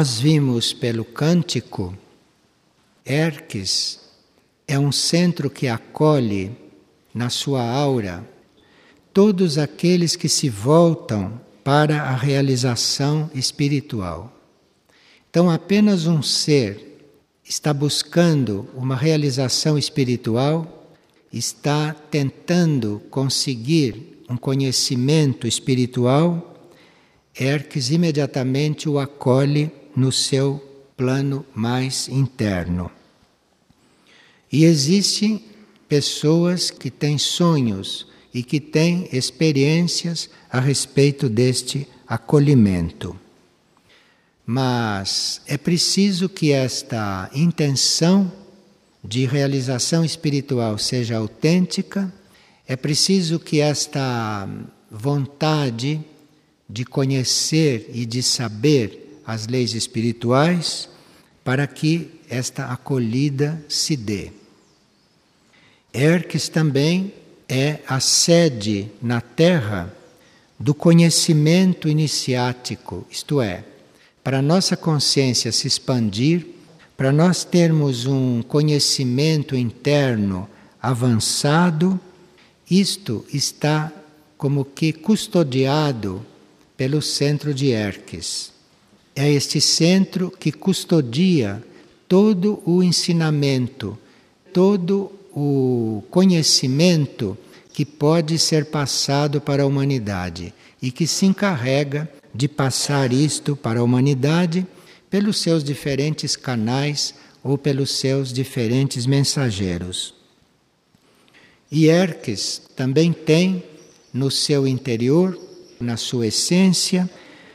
nós vimos pelo cântico, Erques é um centro que acolhe na sua aura todos aqueles que se voltam para a realização espiritual. Então, apenas um ser está buscando uma realização espiritual, está tentando conseguir um conhecimento espiritual Erques imediatamente o acolhe no seu plano mais interno. E existem pessoas que têm sonhos e que têm experiências a respeito deste acolhimento. Mas é preciso que esta intenção de realização espiritual seja autêntica, é preciso que esta vontade de conhecer e de saber as leis espirituais para que esta acolhida se dê. Erques também é a sede na Terra do conhecimento iniciático, isto é, para nossa consciência se expandir, para nós termos um conhecimento interno avançado, isto está como que custodiado pelo centro de Erques. É este centro que custodia todo o ensinamento, todo o conhecimento que pode ser passado para a humanidade e que se encarrega de passar isto para a humanidade pelos seus diferentes canais ou pelos seus diferentes mensageiros. E Erques também tem no seu interior na sua essência,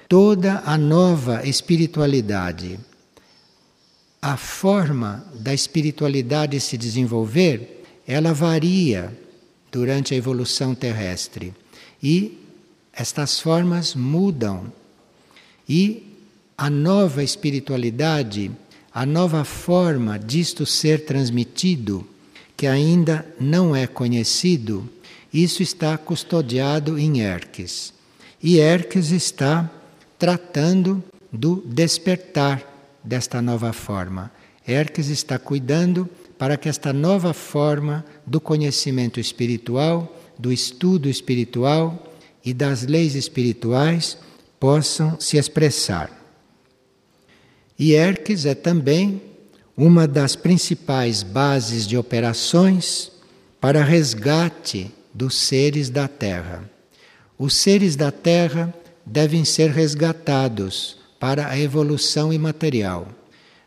toda a nova espiritualidade. A forma da espiritualidade se desenvolver, ela varia durante a evolução terrestre. E estas formas mudam. E a nova espiritualidade, a nova forma disto ser transmitido, que ainda não é conhecido, isso está custodiado em Erques. E Erques está tratando do despertar desta nova forma. Erques está cuidando para que esta nova forma do conhecimento espiritual, do estudo espiritual e das leis espirituais possam se expressar. E Erques é também uma das principais bases de operações para resgate dos seres da Terra. Os seres da Terra devem ser resgatados para a evolução imaterial.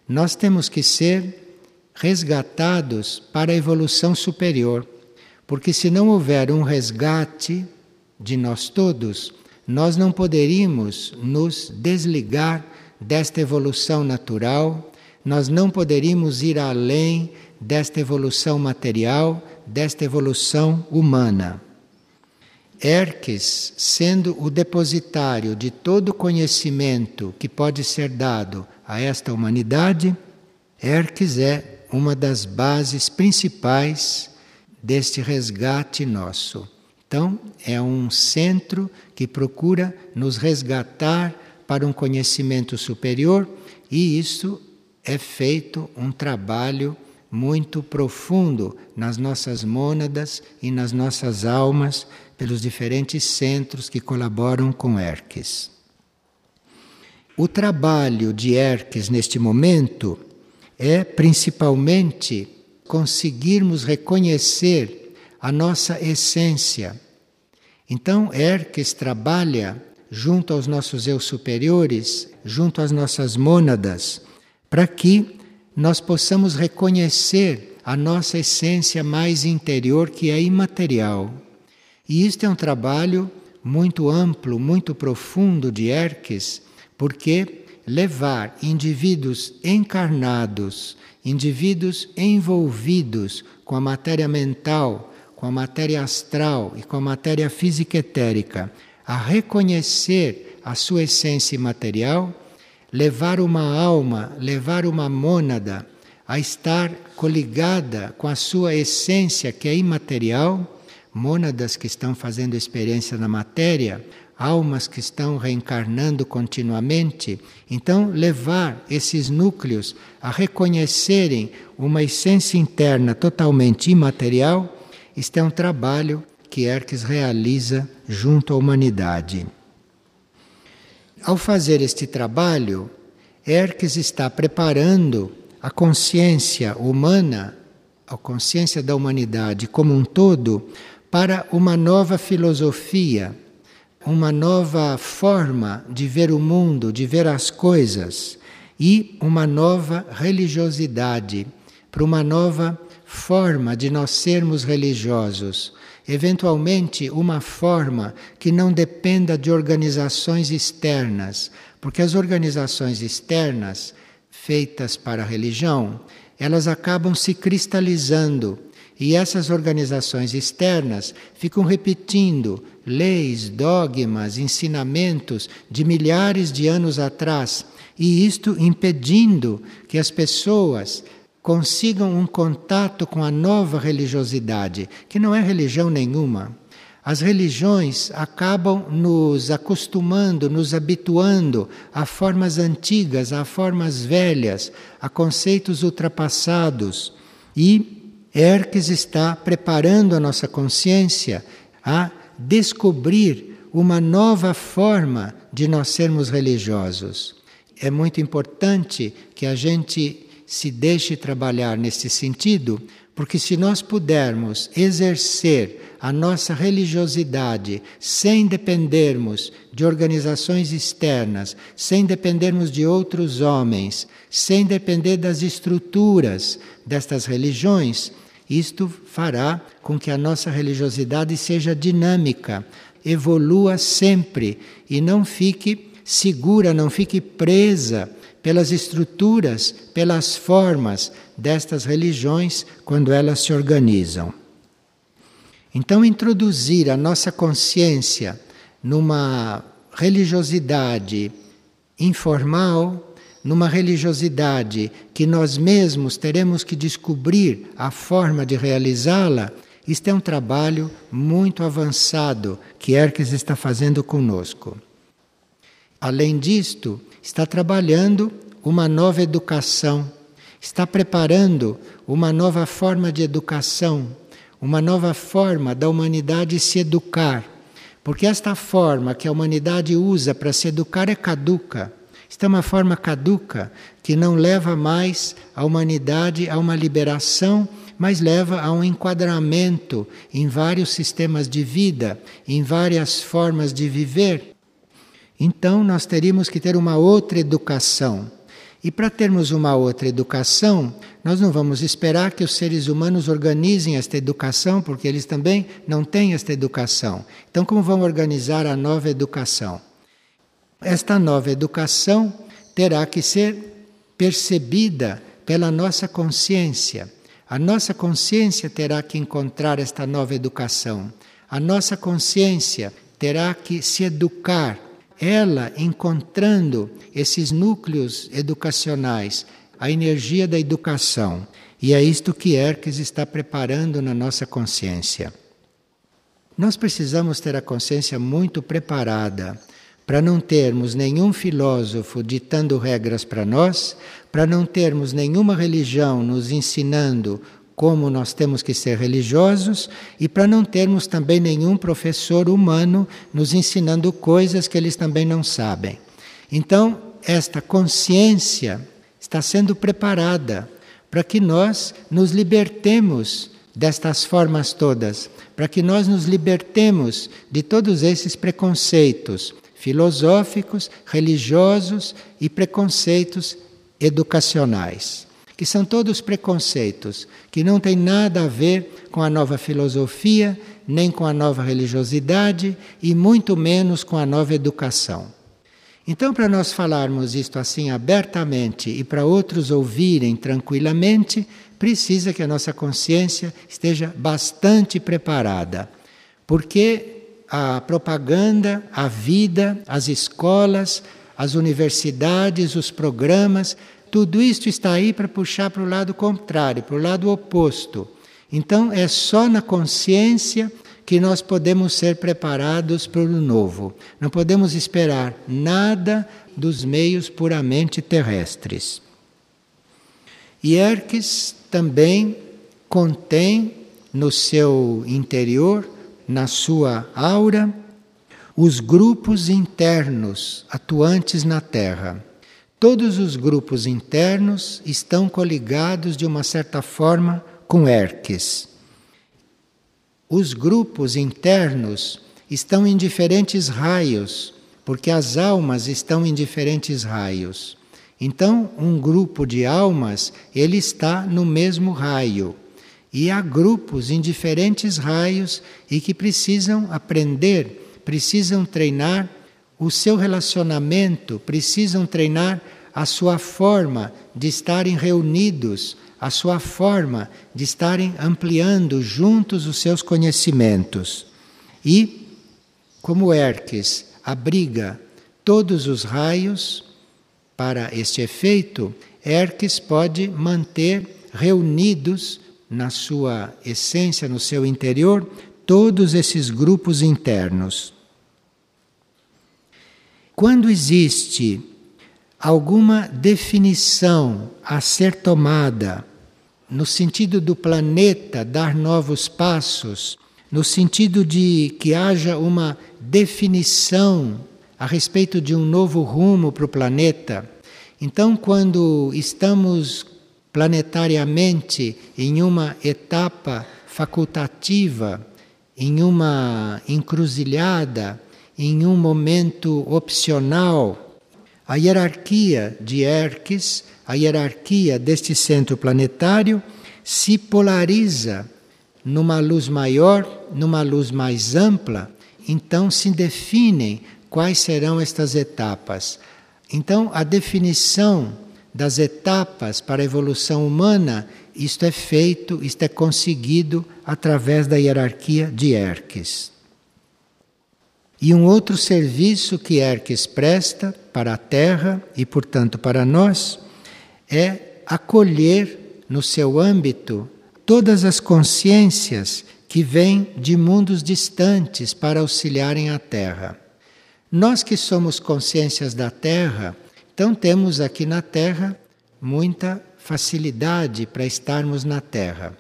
Nós temos que ser resgatados para a evolução superior, porque se não houver um resgate de nós todos, nós não poderíamos nos desligar desta evolução natural, nós não poderíamos ir além desta evolução material, desta evolução humana. Erques, sendo o depositário de todo conhecimento que pode ser dado a esta humanidade, Erques é uma das bases principais deste resgate nosso. Então, é um centro que procura nos resgatar para um conhecimento superior e isso é feito um trabalho muito profundo nas nossas mônadas e nas nossas almas pelos diferentes centros que colaboram com Erques. O trabalho de Erques neste momento é principalmente conseguirmos reconhecer a nossa essência. Então, Erques trabalha junto aos nossos eu superiores, junto às nossas mônadas, para que nós possamos reconhecer a nossa essência mais interior, que é imaterial. E isto é um trabalho muito amplo, muito profundo de Erques, porque levar indivíduos encarnados, indivíduos envolvidos com a matéria mental, com a matéria astral e com a matéria física etérica, a reconhecer a sua essência imaterial, levar uma alma, levar uma mônada a estar coligada com a sua essência que é imaterial mônadas que estão fazendo experiência na matéria, almas que estão reencarnando continuamente. Então, levar esses núcleos a reconhecerem uma essência interna totalmente imaterial, isto é um trabalho que Erques realiza junto à humanidade. Ao fazer este trabalho, Erques está preparando a consciência humana, a consciência da humanidade como um todo, para uma nova filosofia, uma nova forma de ver o mundo, de ver as coisas e uma nova religiosidade, para uma nova forma de nós sermos religiosos. Eventualmente, uma forma que não dependa de organizações externas, porque as organizações externas feitas para a religião, elas acabam se cristalizando e essas organizações externas ficam repetindo leis, dogmas, ensinamentos de milhares de anos atrás, e isto impedindo que as pessoas consigam um contato com a nova religiosidade, que não é religião nenhuma. As religiões acabam nos acostumando, nos habituando a formas antigas, a formas velhas, a conceitos ultrapassados. E Erques está preparando a nossa consciência a descobrir uma nova forma de nós sermos religiosos. É muito importante que a gente se deixe trabalhar nesse sentido, porque se nós pudermos exercer a nossa religiosidade sem dependermos de organizações externas, sem dependermos de outros homens, sem depender das estruturas destas religiões, isto fará com que a nossa religiosidade seja dinâmica, evolua sempre e não fique segura, não fique presa pelas estruturas, pelas formas destas religiões quando elas se organizam. Então, introduzir a nossa consciência numa religiosidade informal, numa religiosidade que nós mesmos teremos que descobrir a forma de realizá-la, isto é um trabalho muito avançado que Erques está fazendo conosco. Além disto, está trabalhando uma nova educação, está preparando uma nova forma de educação, uma nova forma da humanidade se educar. Porque esta forma que a humanidade usa para se educar é caduca. Isto é uma forma caduca que não leva mais a humanidade a uma liberação, mas leva a um enquadramento em vários sistemas de vida, em várias formas de viver. Então nós teríamos que ter uma outra educação. E para termos uma outra educação, nós não vamos esperar que os seres humanos organizem esta educação, porque eles também não têm esta educação. Então, como vão organizar a nova educação? Esta nova educação terá que ser percebida pela nossa consciência. A nossa consciência terá que encontrar esta nova educação. A nossa consciência terá que se educar, ela encontrando esses núcleos educacionais, a energia da educação. E é isto que Erques está preparando na nossa consciência. Nós precisamos ter a consciência muito preparada para não termos nenhum filósofo ditando regras para nós, para não termos nenhuma religião nos ensinando como nós temos que ser religiosos e para não termos também nenhum professor humano nos ensinando coisas que eles também não sabem. Então, esta consciência está sendo preparada para que nós nos libertemos destas formas todas, para que nós nos libertemos de todos esses preconceitos filosóficos, religiosos e preconceitos educacionais, que são todos preconceitos que não têm nada a ver com a nova filosofia, nem com a nova religiosidade e muito menos com a nova educação. Então, para nós falarmos isto assim abertamente e para outros ouvirem tranquilamente, precisa que a nossa consciência esteja bastante preparada, porque a propaganda, a vida, as escolas, as universidades, os programas, tudo isto está aí para puxar para o lado contrário, para o lado oposto. Então é só na consciência que nós podemos ser preparados para o novo. Não podemos esperar nada dos meios puramente terrestres. E Erques também contém no seu interior, na sua aura, os grupos internos atuantes na Terra. Todos os grupos internos estão coligados de uma certa forma com Erques. Os grupos internos estão em diferentes raios, porque as almas estão em diferentes raios. Então, um grupo de almas, ele está no mesmo raio. E há grupos em diferentes raios e que precisam aprender, precisam treinar o seu relacionamento, precisam treinar a sua forma de estarem reunidos, a sua forma de estarem ampliando juntos os seus conhecimentos. E, como Erques abriga todos os raios, para este efeito, Erques pode manter reunidos na sua essência, no seu interior, todos esses grupos internos. Quando existe alguma definição a ser tomada no sentido do planeta dar novos passos, no sentido de que haja uma definição a respeito de um novo rumo para o planeta. Então, quando estamos planetariamente em uma etapa facultativa, em uma encruzilhada, em um momento opcional, a hierarquia de Erques, a hierarquia deste centro planetário, se polariza numa luz maior, numa luz mais ampla, então se definem quais serão estas etapas. Então, a definição das etapas para a evolução humana, isto é feito, isto é conseguido através da hierarquia de Erques. E um outro serviço que Erques presta para a Terra e, portanto, para nós é acolher no seu âmbito todas as consciências que vêm de mundos distantes para auxiliarem a Terra. Nós que somos consciências da Terra, então temos aqui na Terra muita facilidade para estarmos na Terra.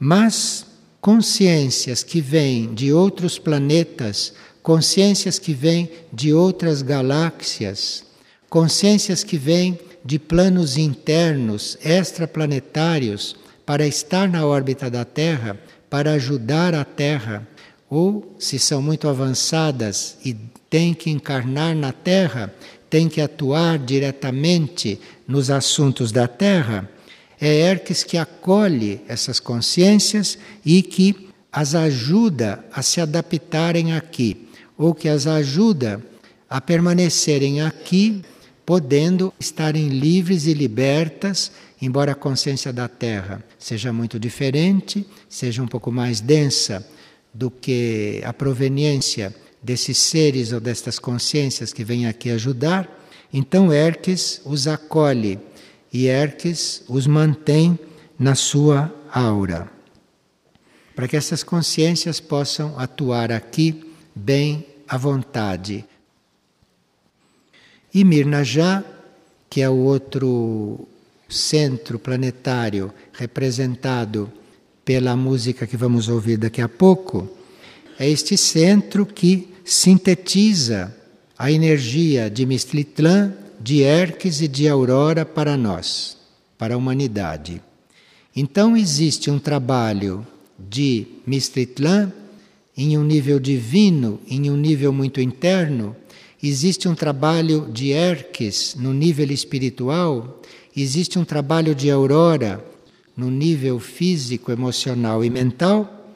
Mas consciências que vêm de outros planetas, consciências que vêm de outras galáxias, consciências que vêm de planos internos, extraplanetários, para estar na órbita da Terra, para ajudar a Terra, ou se são muito avançadas e tem que encarnar na Terra, tem que atuar diretamente nos assuntos da Terra, é Erques que acolhe essas consciências e que as ajuda a se adaptarem aqui, ou que as ajuda a permanecerem aqui, podendo estarem livres e libertas, embora a consciência da Terra seja muito diferente, seja um pouco mais densa do que a proveniência desses seres ou destas consciências que vêm aqui ajudar, então Erques os acolhe e Erques os mantém na sua aura, para que essas consciências possam atuar aqui bem à vontade. E Mirnajá, que é o outro centro planetário representado pela música que vamos ouvir daqui a pouco, é este centro que sintetiza a energia de Mistlitlã, de Erques e de Aurora para nós, para a humanidade. Então existe um trabalho de Mistlitlã em um nível divino, em um nível muito interno, existe um trabalho de Erques no nível espiritual, existe um trabalho de Aurora no nível físico, emocional e mental,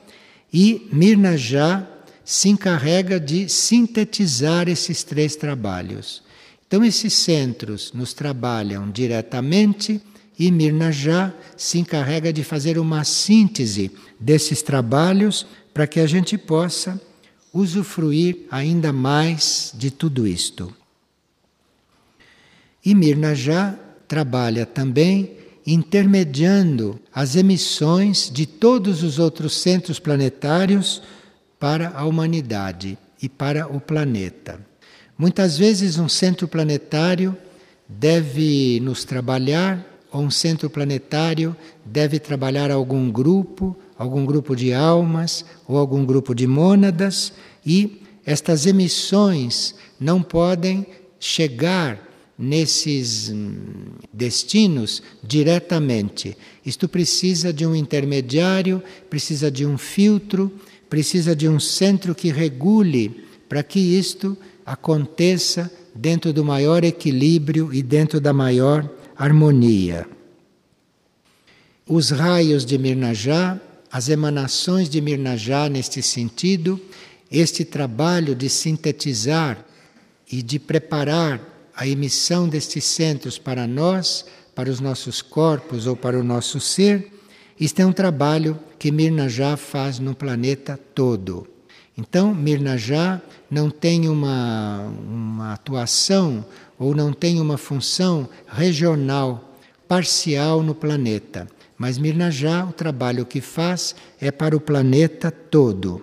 e Mirna já se encarrega de sintetizar esses três trabalhos. Então, esses centros nos trabalham diretamente e Mirna já se encarrega de fazer uma síntese desses trabalhos para que a gente possa usufruir ainda mais de tudo isto. E Mirna já trabalha também intermediando as emissões de todos os outros centros planetários para a humanidade e para o planeta. Muitas vezes um centro planetário deve nos trabalhar, ou um centro planetário deve trabalhar algum grupo, algum grupo de almas ou algum grupo de mônadas, e estas emissões não podem chegar nesses hum, destinos diretamente. Isto precisa de um intermediário, precisa de um filtro, precisa de um centro que regule para que isto aconteça dentro do maior equilíbrio e dentro da maior harmonia. Os raios de Mirnajá, as emanações de Mirnajá neste sentido, este trabalho de sintetizar e de preparar a emissão destes centros para nós, para os nossos corpos ou para o nosso ser, isto é um trabalho que Mirnajá faz no planeta todo. Então, Mirnajá não tem uma, uma atuação ou não tem uma função regional, parcial no planeta. Mas Mirnajá, o trabalho que faz é para o planeta todo.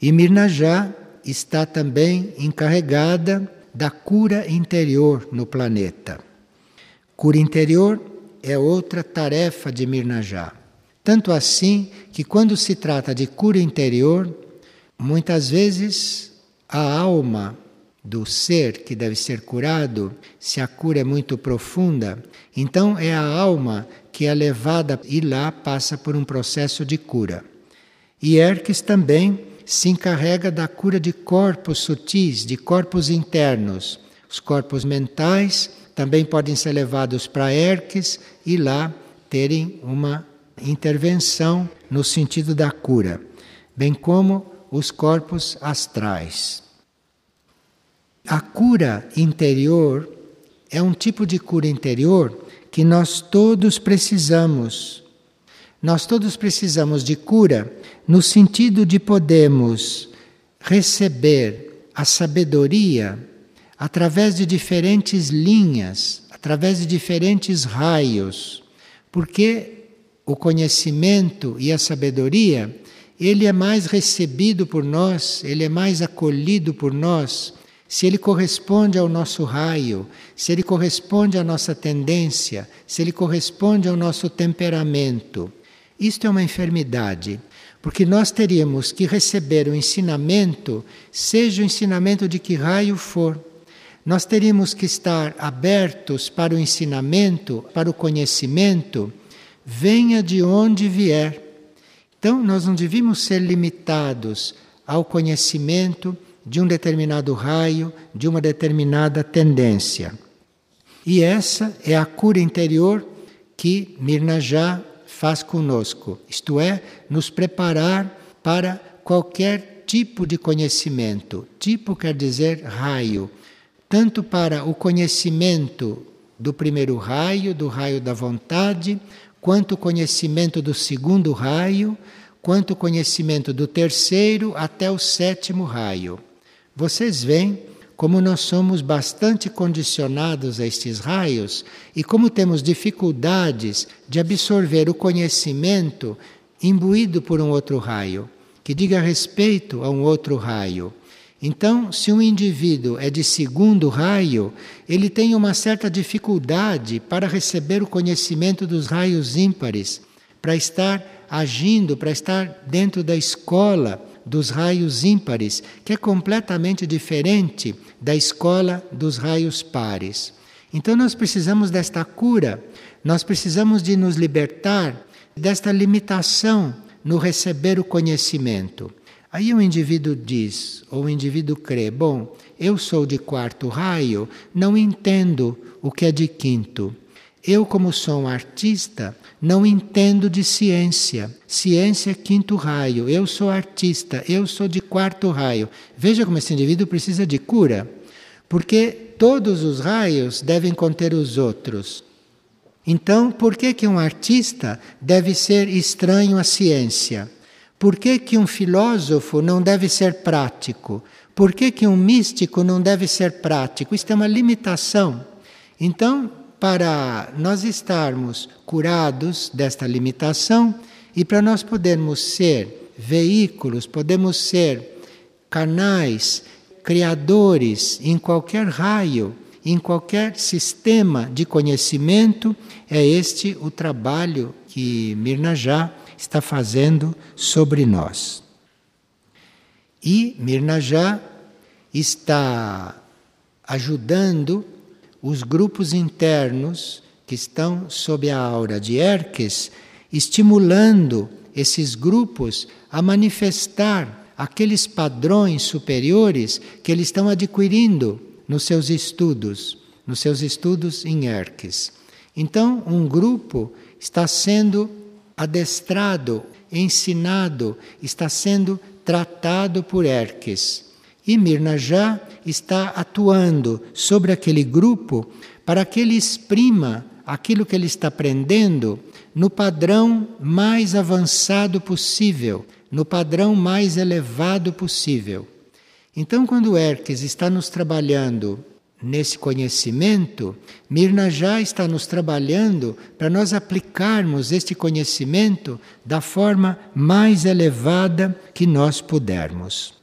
E Mirnajá está também encarregada da cura interior no planeta. Cura interior é outra tarefa de Mirnajá. Tanto assim que, quando se trata de cura interior, muitas vezes a alma do ser que deve ser curado, se a cura é muito profunda, então é a alma que é levada e lá passa por um processo de cura. E Erques também se encarrega da cura de corpos sutis, de corpos internos. Os corpos mentais também podem ser levados para Erques e lá terem uma intervenção no sentido da cura, bem como os corpos astrais. A cura interior é um tipo de cura interior que nós todos precisamos. Nós todos precisamos de cura no sentido de podermos receber a sabedoria através de diferentes linhas, através de diferentes raios, porque o conhecimento e a sabedoria, ele é mais recebido por nós, ele é mais acolhido por nós, se ele corresponde ao nosso raio, se ele corresponde à nossa tendência, se ele corresponde ao nosso temperamento. Isto é uma enfermidade, porque nós teríamos que receber o ensinamento, seja o ensinamento de que raio for. Nós teríamos que estar abertos para o ensinamento, para o conhecimento venha de onde vier. Então, nós não devíamos ser limitados ao conhecimento de um determinado raio, de uma determinada tendência. E essa é a cura interior que Mirna já faz conosco, isto é, nos preparar para qualquer tipo de conhecimento. Tipo quer dizer raio, tanto para o conhecimento do primeiro raio, do raio da vontade, quanto o conhecimento do segundo raio, quanto o conhecimento do terceiro até o sétimo raio. Vocês veem como nós somos bastante condicionados a estes raios e como temos dificuldades de absorver o conhecimento imbuído por um outro raio, que diga respeito a um outro raio. Então, se um indivíduo é de segundo raio, ele tem uma certa dificuldade para receber o conhecimento dos raios ímpares, para estar agindo, para estar dentro da escola dos raios ímpares, que é completamente diferente da escola dos raios pares. Então nós precisamos desta cura, nós precisamos de nos libertar desta limitação no receber o conhecimento. Aí o indivíduo diz, ou o indivíduo crê: bom, eu sou de quarto raio, não entendo o que é de quinto. Eu, como sou um artista, não entendo de ciência. Ciência é quinto raio. Eu sou artista, eu sou de quarto raio. Veja como esse indivíduo precisa de cura. Porque todos os raios devem conter os outros. Então, por que, que um artista deve ser estranho à ciência? Por que, que um filósofo não deve ser prático? Por que, que um místico não deve ser prático? Isto é uma limitação. Então, para nós estarmos curados desta limitação e para nós podermos ser veículos, podemos ser canais, criadores em qualquer raio, em qualquer sistema de conhecimento. É este o trabalho que Mirna já está fazendo sobre nós. E Mirna já está ajudando os grupos internos que estão sob a aura de Erques, estimulando esses grupos a manifestar aqueles padrões superiores que eles estão adquirindo nos seus estudos, nos seus estudos em Erques. Então, um grupo está sendo adestrado, ensinado, está sendo tratado por Erques. E Mirna já está atuando sobre aquele grupo para que ele exprima aquilo que ele está aprendendo no padrão mais avançado possível, no padrão mais elevado possível. Então, quando Erques está nos trabalhando nesse conhecimento, Mirna já está nos trabalhando para nós aplicarmos este conhecimento da forma mais elevada que nós pudermos.